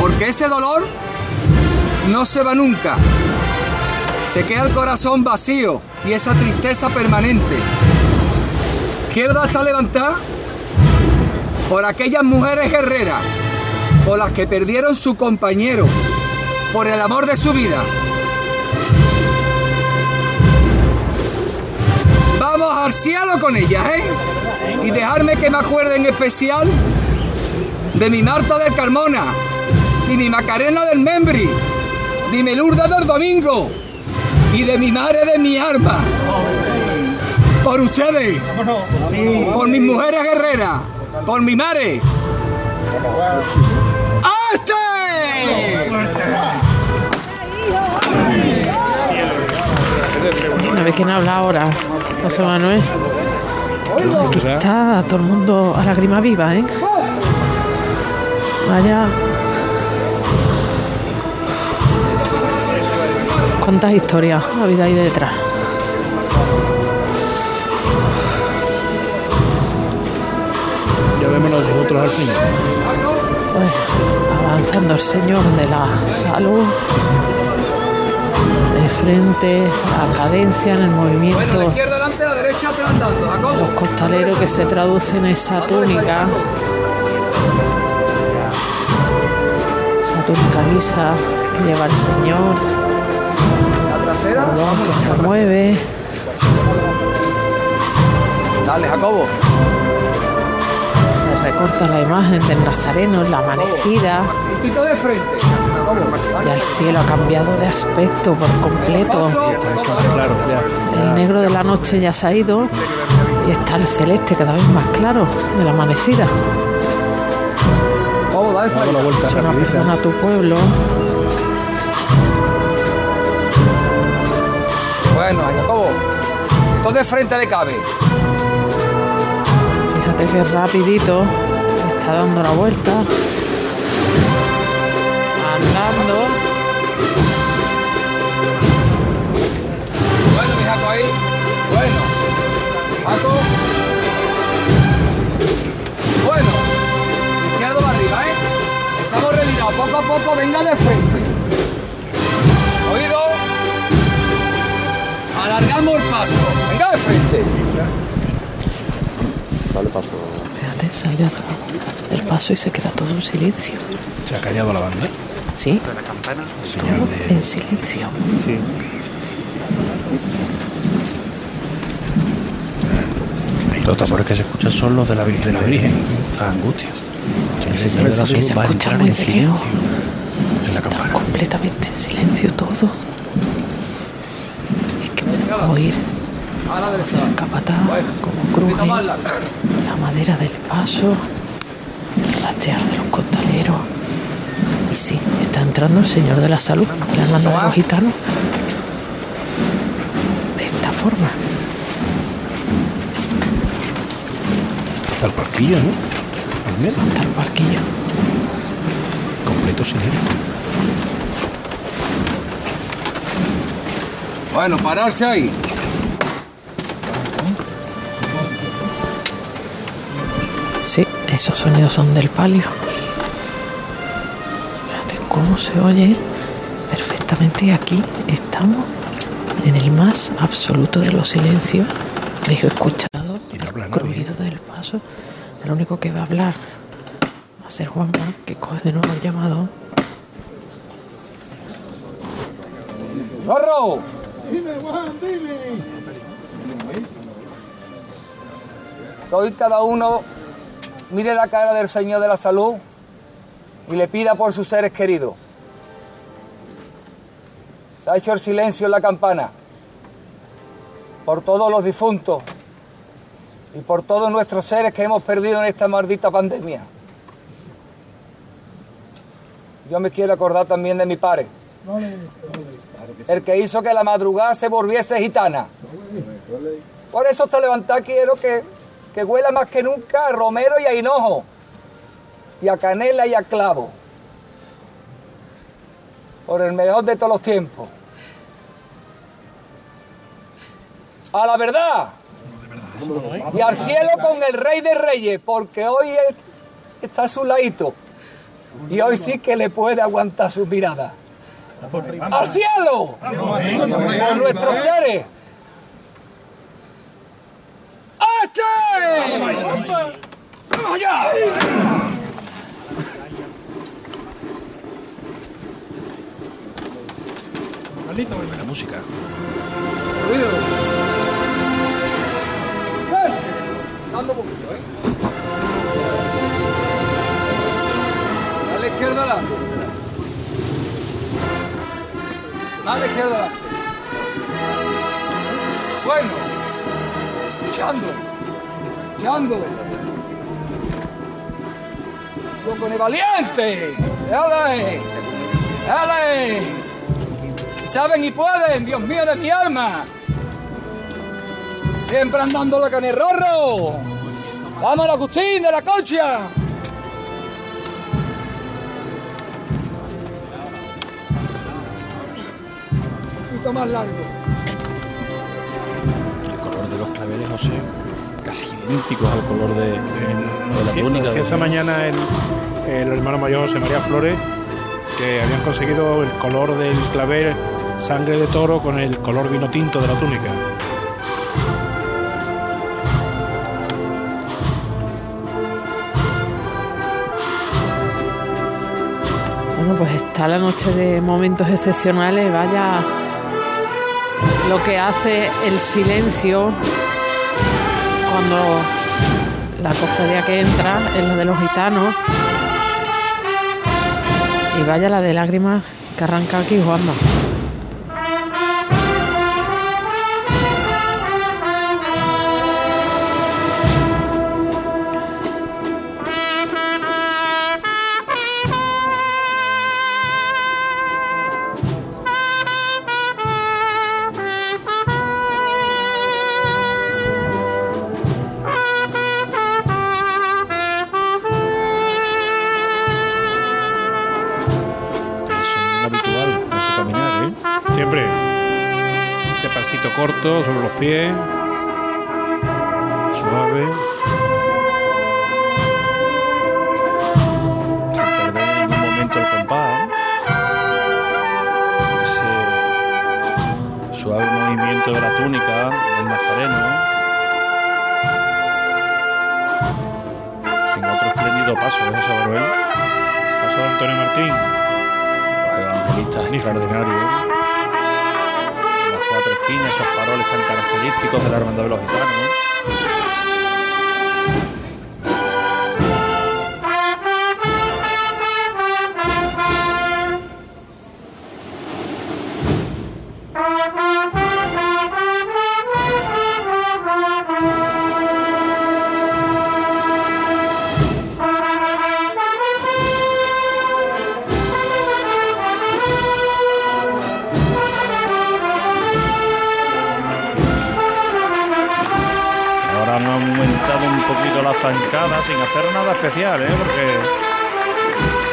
Porque ese dolor no se va nunca. Se queda el corazón vacío y esa tristeza permanente. Quiero hasta levantar por aquellas mujeres guerreras, por las que perdieron su compañero, por el amor de su vida. Vamos con ellas, ¿eh? Y dejarme que me acuerde en especial de mi Marta del Carmona, y mi Macarena del Membri, de mi Lourdes del Domingo, y de mi madre de mi arma. Por ustedes, por mis mujeres guerreras, por mi madre. ¡Este! A ver quién habla ahora, José Manuel. Aquí está todo el mundo a lágrima viva, ¿eh? Vaya. ¿Cuántas historias ha habido ahí detrás? Ya vemos nosotros al final. Pues avanzando el señor de la salud. De frente, la cadencia en el movimiento. Los costaleros que se traducen en esa túnica, esa túnica lisa que lleva el Señor, La trasera, cordón que se mueve, Dale, Jacobo. se recorta la imagen del Nazareno en la amanecida, de frente. Ya el cielo ha cambiado de aspecto por completo, Claro, ya. El negro de la noche ya se ha ido y está el celeste cada vez más claro de la amanecida. Vamos, dale la vuelta rapidita. a tu pueblo. Bueno, Jacobo. Todo de frente le cabe. Fíjate que rapidito está dando la vuelta. Andando. Jaco. Bueno. Izquierdo arriba, ¿eh? Estamos relinados. Poco a poco, venga de frente. Oído. Alargamos el paso. Venga de frente. Fíjate, sale el paso y se queda todo en silencio. Se ha callado la banda. ¿Sí? Señal Todo de- en silencio. Sí. Los tambores que se escuchan son los de la Virgen. De la Virgen. Las angustias. El Señor de la se Salud va a entrar en silencio en la campana. completamente en silencio todo. Es que puedo oír A la derecha. el capataz como cruje, la madera del paso, el rastrear de los costaleros. Y sí, está entrando el señor de la salud, la hermandad de los gitanos. De esta forma. ¿No? Menos. Hasta el. Completo silencio. Bueno, pararse ahí. Sí, esos sonidos son del palio. Fíjate cómo se oye perfectamente. Y aquí estamos en el más absoluto de los silencios. Habéis escuchado no el crujido del paso. El único que va a hablar va a ser Juanma, que coge de nuevo el llamado. ¡Zorro! Dime, Juan, dime. Hoy cada uno mire la cara del Señor de la Salud y le pida por sus seres queridos. Se ha hecho el silencio en la campana por todos los difuntos y por todos nuestros seres que hemos perdido en esta maldita pandemia. Yo me quiero acordar también de mi padre, el que hizo que la madrugada se volviese gitana. Por eso hasta levantar quiero que, que huela más que nunca a romero y a hinojo, y a canela y a clavo. Por el mejor de todos los tiempos. A la verdad. Y al cielo con el rey de reyes, porque hoy está a su ladito. Y hoy sí que le puede aguantar su mirada. ¡Al cielo! Por nuestros seres. ¡Este! ¡Vamos allá! La música. Un poquito, ¿eh? A la izquierda adelante. A la izquierda adelante. Bueno. Echando. Yo con el valiente. ¡Dale! ¡Dale! Saben y pueden, Dios mío de mi alma. Siempre andando con el rorro. Vamos, Agustín, de la concha. Un poquito más largo. El color de los claveles, no sé, casi idénticos al color de, de la túnica. esta mañana el, el hermano mayor José María Flores que habían conseguido el color del clavel sangre de toro con el color vino tinto de la túnica. Está la noche de momentos excepcionales. Vaya lo que hace el silencio cuando la cofradía que entra es la de los gitanos. Y vaya la de lágrimas que arranca aquí Juanma. Pies. Suave. sin perder en ningún momento el compás. Ese suave movimiento de la túnica del nazareno. En otro espléndido paso de José Manuel, Paso de Antonio Martín. los evangelistas característicos de la hermandad de los gitanos. Poquito la zancada sin hacer nada especial, ¿eh? porque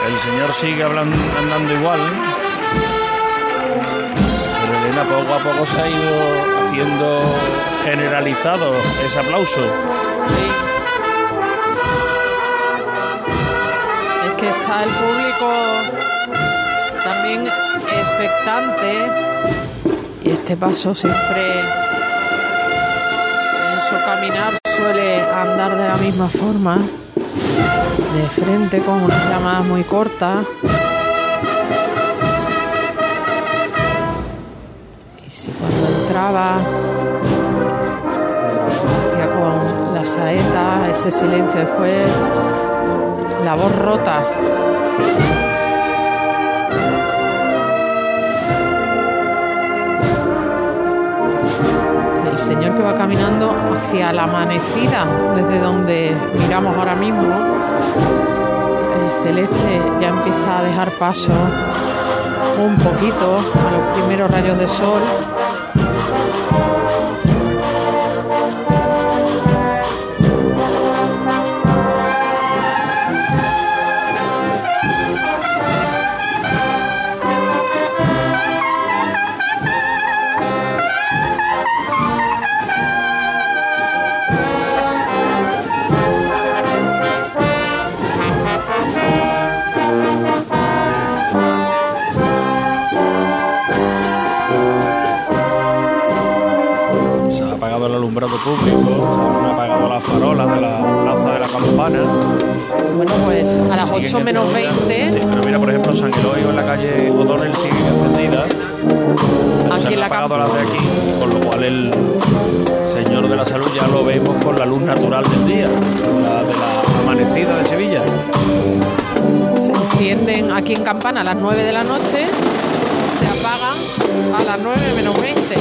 el señor sigue hablando, andando igual. Pero Elena poco a poco se ha ido haciendo generalizado ese aplauso. Sí. Es que está el público también expectante y este paso siempre en su caminar suele andar de la misma forma, de frente con unas llamadas muy cortas. Y si cuando entraba hacía con la saeta, ese silencio después, la voz rota. Señor que va caminando hacia la amanecida, desde donde miramos ahora mismo, el celeste ya empieza a dejar paso un poquito a los primeros rayos de sol. Apagado las farolas de la plaza de la campana. Bueno, pues a las Siguen 8 menos encendidas. 20, Sí, pero mira, por ejemplo, San Eloy en la calle O'Donnell siguen encendidas. Pero Aquí se en han la apagado las de aquí, con lo cual el señor de la salud ya lo vemos con la luz natural del día, la de la amanecida de Sevilla. se encienden aquí en Campana a las 9 de la noche, se apagan a las 9 menos 20.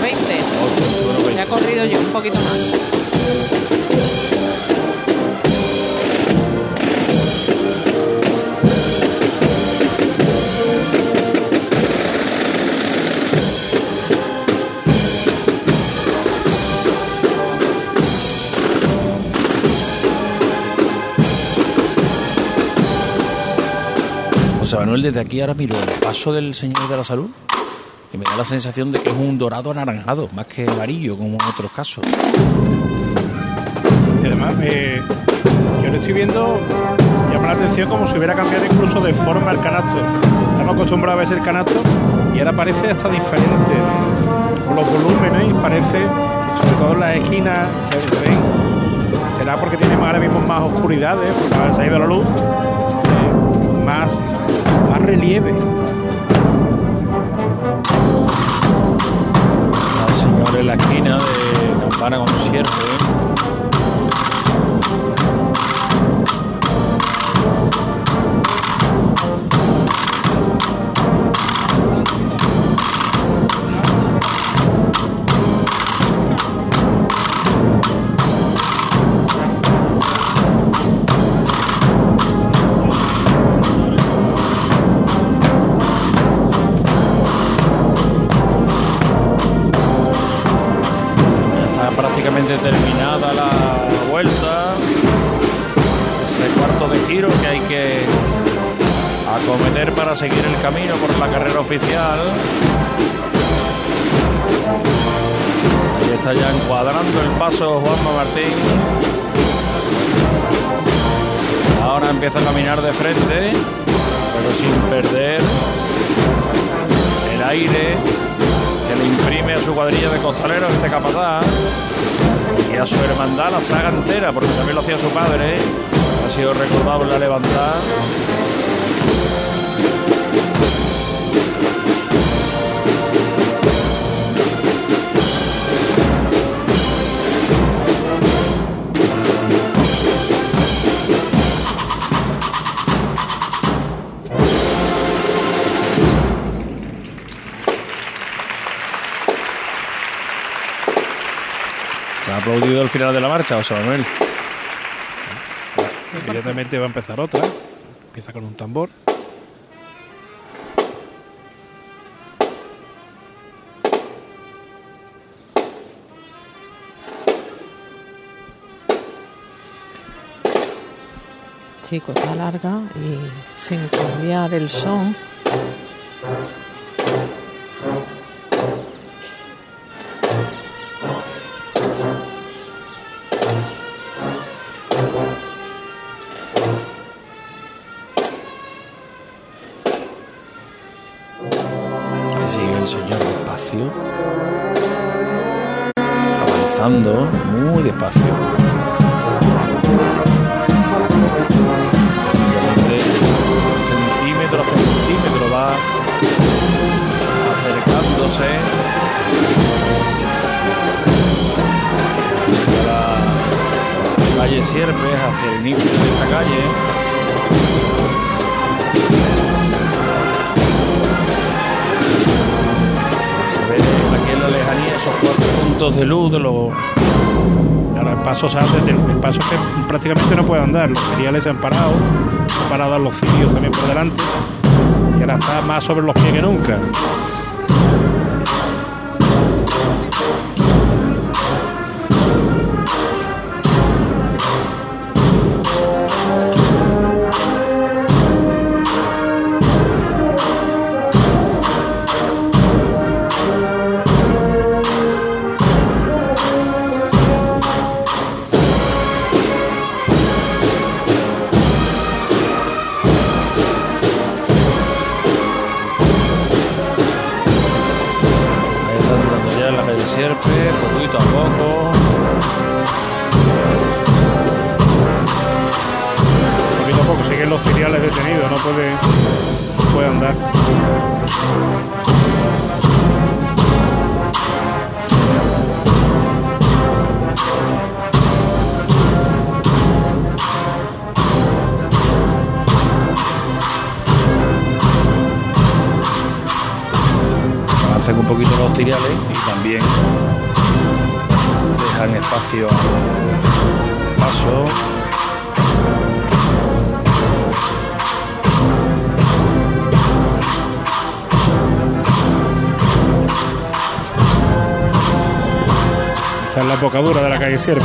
Las 8 menos 20. Ya he corrido yo un poquito más. José Manuel, desde aquí ahora miro el paso del señor de la salud me da la sensación de que es un dorado anaranjado, más que amarillo, como en otros casos. Y además, yo lo estoy viendo, llama la atención como si hubiera cambiado incluso de forma el canasto. Estamos acostumbrados a ver el canasto y ahora parece hasta diferente. Los volúmenes parece, sobre todo en las esquinas. Será porque tenemos ahora mismo más oscuridades, porque se ha ido la luz, eh, más, más relieve. En la esquina de campana con un terminada la vuelta. Ese cuarto de giro que hay que acometer para seguir el camino por la carrera oficial. Ahí está ya encuadrando el paso Juanma Martín. Ahora empieza a caminar de frente, pero sin perder el aire que le imprime a su cuadrilla de costaleros este capataz a su hermandad la saga entera, porque también lo hacía su padre, ha sido recordado en la levantada. Aplaudido el final de la marcha, José Manuel. Inmediatamente va a empezar otra. Empieza con un tambor. Chico, está larga y sin cambiar el son. Avanzando muy despacio. centímetro a centímetro va acercándose a la calle Sierpes hacia el inicio de esta calle. Aquí en la lejanía esos cuatro de luz de los Ahora el paso se hace, el, el paso que prácticamente no puede andar. Los cereales se han parado, se han parado los cirios también por delante. Y ahora está más sobre los pies que nunca. Está en la embocadura de la calle Sierpe.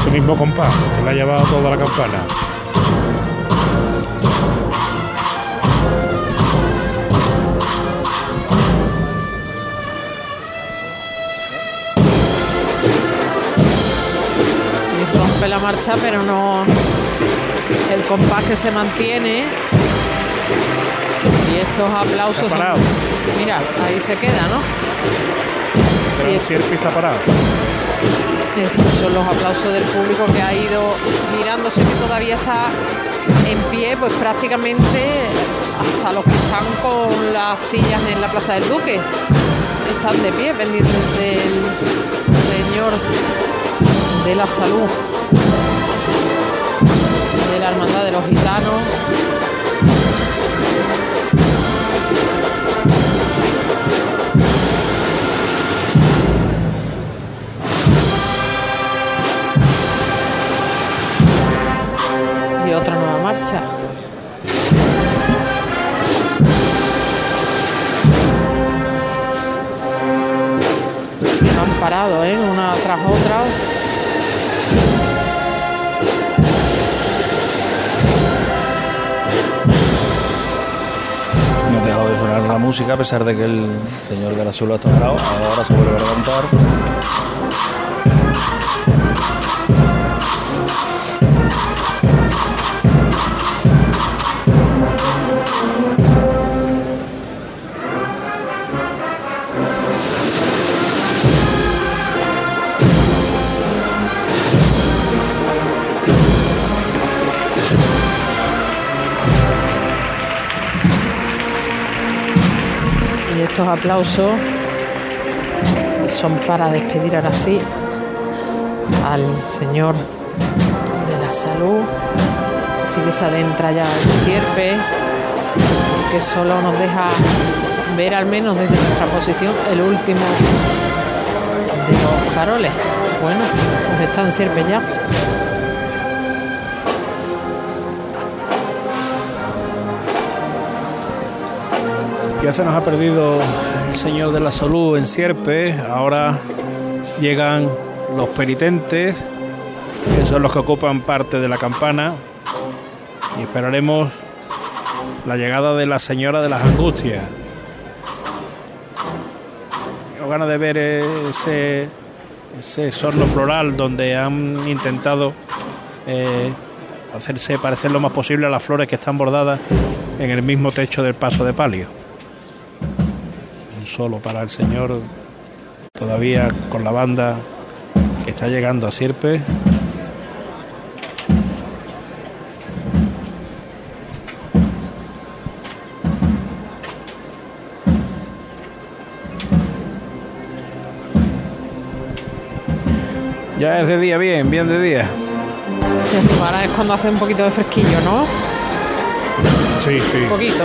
Ese mismo compás que le ha llevado toda la campana. Y rompe la marcha, pero no el compás que se mantiene. Y estos aplausos. Son-. Mira, ahí se queda, ¿no? Se ha parado. Estos son los aplausos del público que ha ido mirándose que todavía está en pie, pues prácticamente hasta los que están con las sillas en la Plaza del Duque están de pie pendientes del Señor de la Salud, de la Hermandad de los Gitanos. Otra nueva marcha. No han parado, ¿eh? Una tras otra. No ha dejado de sonar la música a pesar de que el señor Sula está parado. Ahora se vuelve a levantar. Estos aplausos son para despedir ahora sí al Señor de la Salud. Así que se adentra ya el sierpe, que solo nos deja ver al menos desde nuestra posición el último de los faroles. Bueno, pues está en ya. Ya se nos ha perdido el Señor de la Salud en Sierpe. Ahora llegan los penitentes, que son los que ocupan parte de la campana. Y esperaremos la llegada de la Señora de las Angustias. Tengo ganas de ver ese, sorno floral donde han intentado eh, hacerse parecer lo más posible a las flores que están bordadas en el mismo techo del paso de palio. Un solo para el señor todavía con la banda que está llegando a Sierpe. Ya es de día, bien, bien de día. Sí, ahora es cuando hace un poquito de fresquillo, ¿no? Sí, sí. Un poquito.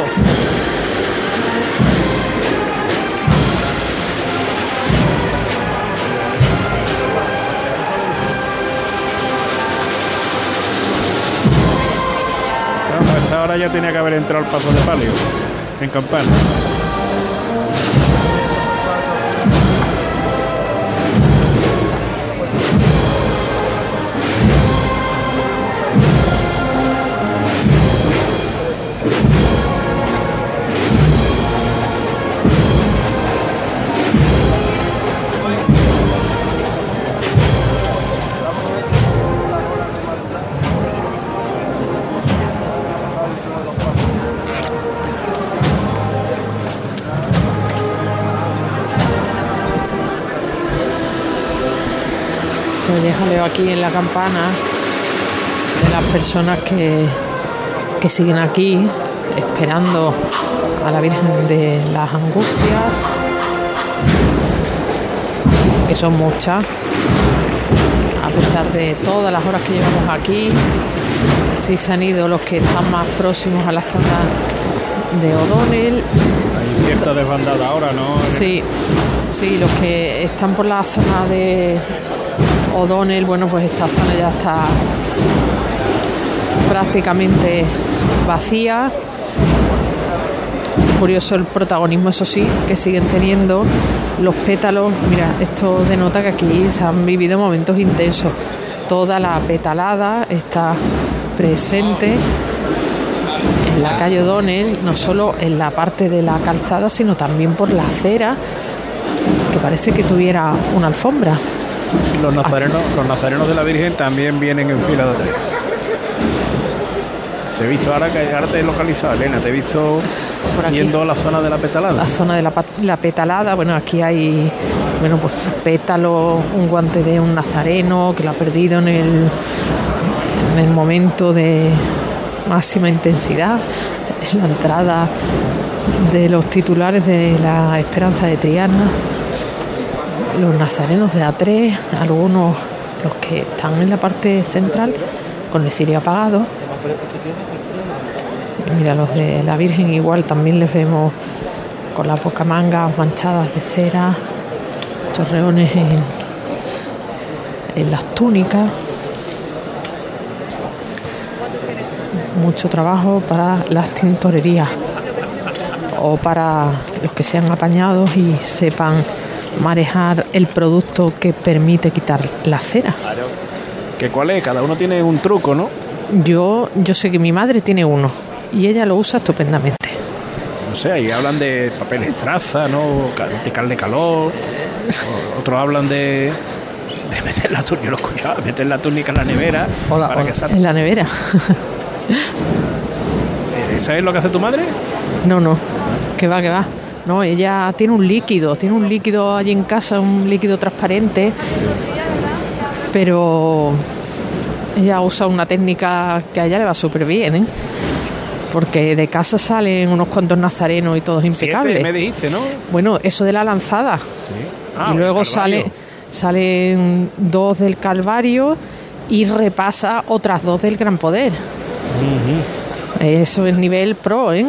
Vamos, a esta hora ya tenía que haber entrado al paso de palio en campana. Jaleo aquí en la campana de las personas que, que siguen aquí esperando a la Virgen de las Angustias, que son muchas, a pesar de todas las horas que llevamos aquí. Sí se han ido los que están más próximos a la zona de O'Donnell, Hay cierta desbandada ahora, ¿no? Sí, sí, los que están por la zona de O'Donnell, bueno, pues esta zona ya está prácticamente vacía. Curioso el protagonismo, eso sí, que siguen teniendo los pétalos. Mira, esto denota que aquí se han vivido momentos intensos. Toda la petalada está presente en la calle O'Donnell, no solo en la parte de la calzada, sino también por la acera, que parece que tuviera una alfombra. Los nazarenos, los nazarenos de la Virgen también vienen en fila de tres. Te he visto ahora que ahora te he localizado, Elena, te he visto yendo a la zona de la petalada. La zona de la, la petalada, bueno, aquí hay, bueno, pues pétalo, un guante de un nazareno que lo ha perdido en el, en el momento de máxima intensidad, en la entrada de los titulares de la Esperanza de Triana, los nazarenos de A3, algunos los que están en la parte central con el cirio apagado. Mira, los de la Virgen igual también les vemos con las bocamangas manchadas de cera, chorreones en las túnicas. Mucho trabajo para las tintorerías o para los que sean apañados y sepan manejar el producto que permite quitar la cera. ¿Que cuál es? Cada uno tiene un truco, ¿no? Yo, yo sé que mi madre tiene uno y ella lo usa estupendamente. No sé, ahí hablan de papel estraza, ¿no? Ca- Picarle calor. Otros hablan de, de meter la túnica, yo lo he escuchado, meter la túnica en la nevera para que salga. En la nevera. ¿Eso es lo que hace tu madre? No, no, que va, que va. No, ella tiene un líquido, tiene un líquido allí en casa, un líquido transparente, pero ella usa una técnica que a ella le va súper bien, ¿eh? Porque de casa salen unos cuantos nazarenos y todos impecables. Siete, me dijiste, ¿no? Bueno, eso de la lanzada. Ah, y luego el Calvario. sale, salen dos del Calvario y repasa otras dos del Gran Poder. Eso es nivel pro, ¿eh?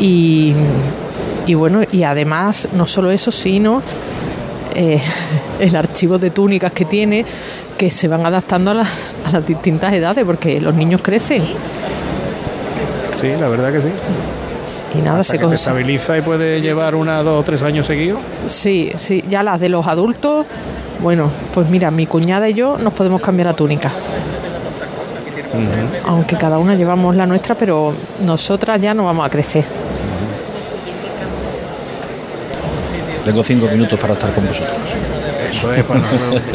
Y, y bueno, y además, no solo eso, sino eh, <laughs> el archivo de túnicas que tiene que se van adaptando a las, a las distintas edades, porque los niños crecen. Sí, la verdad que sí. Y nada, Hasta se que te estabiliza y puede llevar una, dos o tres años seguidos. Sí, sí, ya las de los adultos, bueno, pues mira, mi cuñada y yo nos podemos cambiar la túnica. Aunque cada una llevamos la nuestra, pero nosotras ya no vamos a crecer. Tengo cinco minutos para estar con vosotros. Eso es para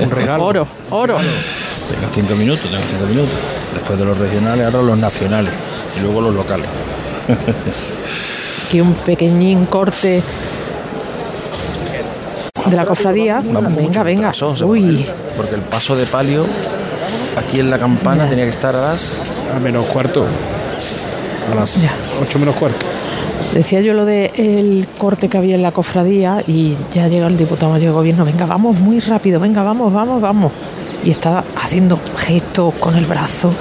un <laughs> regalo. Oro, oro. Tengo cinco minutos, tengo cinco minutos. Después de los regionales, ahora los nacionales. Y luego los locales. Aquí un pequeñín corte de la cofradía. Vamos venga, venga. Uy, Porque el paso de palio aquí en la campana Ya. tenía que estar a las. A menos cuarto. A las Ya. 8 menos cuarto. Decía yo lo de el corte que había en la cofradía y ya llega el diputado mayor de gobierno. Venga, vamos muy rápido. Venga, vamos, vamos, vamos. Y estaba haciendo gestos con el brazo,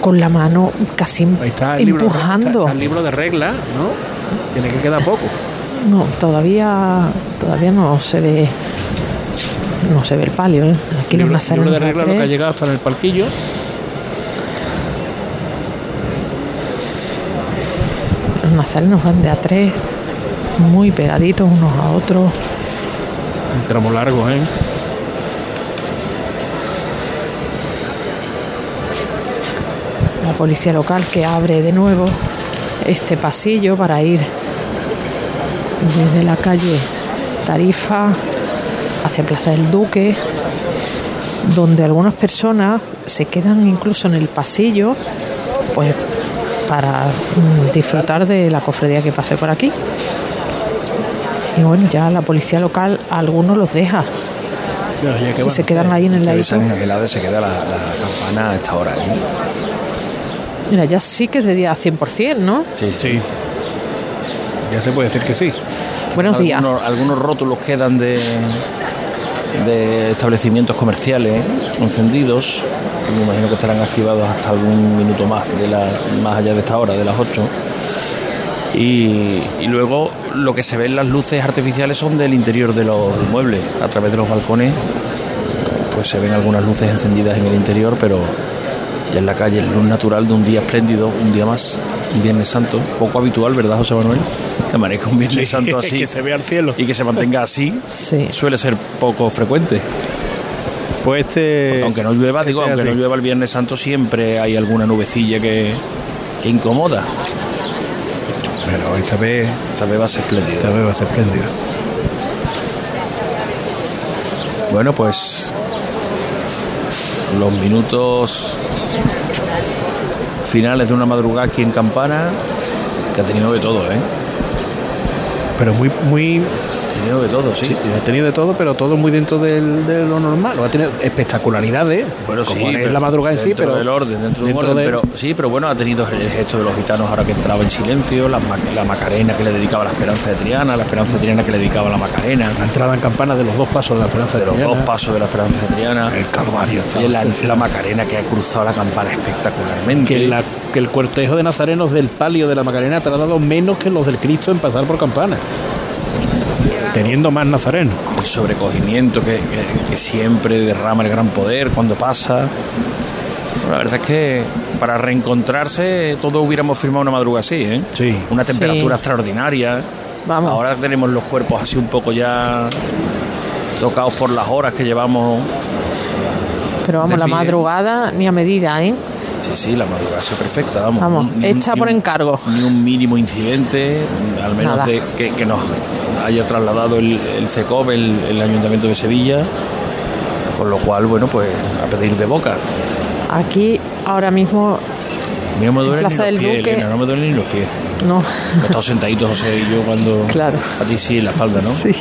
con la mano, casi está libro, empujando. está- el libro de reglas, ¿no? Tiene que quedar poco. No, todavía, todavía no se ve, no se ve el palio. ¿eh? Aquí el libro, de de reglas A3. lo que ha llegado hasta en el palquillo. Los nazarenos van de a tres, muy pegaditos unos a otros. Un tramo largo, ¿eh? La policía local que abre de nuevo este pasillo para ir desde la calle Tarifa hacia Plaza del Duque, donde algunas personas se quedan incluso en el pasillo, pues para mm, disfrutar de la cofradía que pase por aquí. Y bueno, ya la policía local a algunos los deja. Ya, ya que Si van se quedan ahí en el Que ladito. San Angelade se queda la, la campana a esta hora. ¿eh? Mira, ya sí que es de día 100%, ¿no? Sí, Sí. Ya se puede decir que sí. Buenos días. Algunos, algunos rótulos quedan de, de establecimientos comerciales ¿eh? encendidos. Me imagino que estarán activados hasta algún minuto más, de la, más allá de esta hora, de las 8. Y, y luego lo que se ven las luces artificiales son del interior de los muebles. A través de los balcones, pues se ven algunas luces encendidas en el interior, pero ya en la calle, luz natural de un día espléndido, un día más, un Viernes Santo. Poco habitual, ¿verdad, José Manuel? Que amanezca un Viernes Santo <laughs> así que se vea el cielo. y que se mantenga así Sí. suele ser poco frecuente. Pues este. Aunque no llueva, digo, este aunque no llueva el Viernes Santo, siempre hay alguna nubecilla que, que incomoda. Pero esta vez, Esta vez va a ser espléndida. esta vez va a ser espléndida. Bueno, pues los minutos finales de una madrugada aquí en Campana, que ha tenido de todo, ¿eh? Pero muy, muy. Tenido de todo, sí. Sí, ha tenido de todo, pero todo muy dentro del- de lo normal. Ha tenido espectacularidades. Bueno, como sí, es la madrugada en sí, dentro pero. del orden, dentro, de dentro orden, de- pero sí, pero bueno, ha tenido el gesto de los gitanos ahora que entraba en silencio, la, la Macarena que le dedicaba a la Esperanza de Triana, la Esperanza de Triana que le dedicaba a la Macarena, La entrada en campana de los dos pasos de la esperanza de los Triana. dos pasos de la Esperanza de Triana, El Calvario. y la, la Macarena que ha cruzado la campana espectacularmente. que, la- que el cortejo de nazarenos del palio de la Macarena ha tardado menos que los del Cristo en pasar por campana. Teniendo más nazarenos. el sobrecogimiento que, que- que siempre derrama el gran poder cuando pasa. La verdad es que para reencontrarse todos hubiéramos firmado una madrugada así, ¿eh? Sí. Una temperatura Sí. extraordinaria. Vamos. Ahora tenemos los cuerpos así un poco ya tocados por las horas que llevamos. Pero vamos, la madrugada ni a medida, ¿eh? Sí, sí, la madrugada ha sido perfecta, vamos. Vamos, un- hecha por encargo. Ni un mínimo incidente, al menos de que, que nos haya trasladado el, el CECOP, el, el Ayuntamiento de Sevilla. Con lo cual, bueno, pues a pedir de boca. Aquí ahora mismo No me duelen ni Plaza los del pies, Duque. Elena, no me duelen ni los pies. no. Sentaditos, José y yo, cuando... Claro. A ti sí, en la espalda, ¿no? Sí.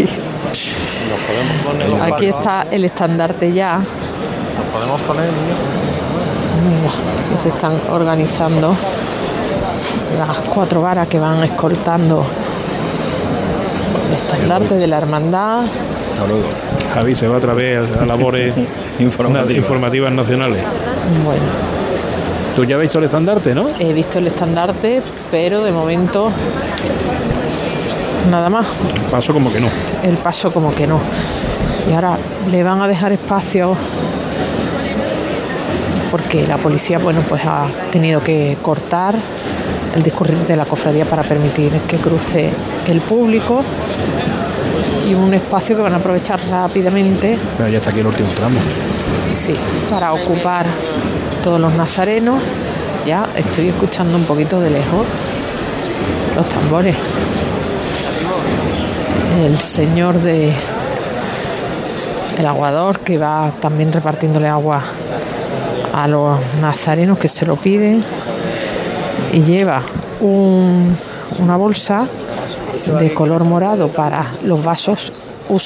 Aquí está el estandarte ya. podemos poner... Mira, se están organizando las cuatro varas que van escoltando el estandarte de la hermandad. Hasta luego. Javi se va otra vez a labores <laughs> Informativa. informativas nacionales. Bueno, Tú ya has visto el estandarte, ¿no? he visto el estandarte, pero de momento nada más. Paso como que no. el paso como que no. Y ahora le van a dejar espacio porque la policía, bueno, pues ha tenido que cortar el discurrir de la cofradía para permitir que cruce el público y un espacio que van a aprovechar rápidamente, Pero ya está aquí el último tramo. sí, para ocupar todos los nazarenos. Ya estoy escuchando un poquito de lejos los tambores. El señor de el aguador que va también repartiéndole agua a los nazarenos que se lo piden y lleva un- una bolsa de color morado para los vasos usados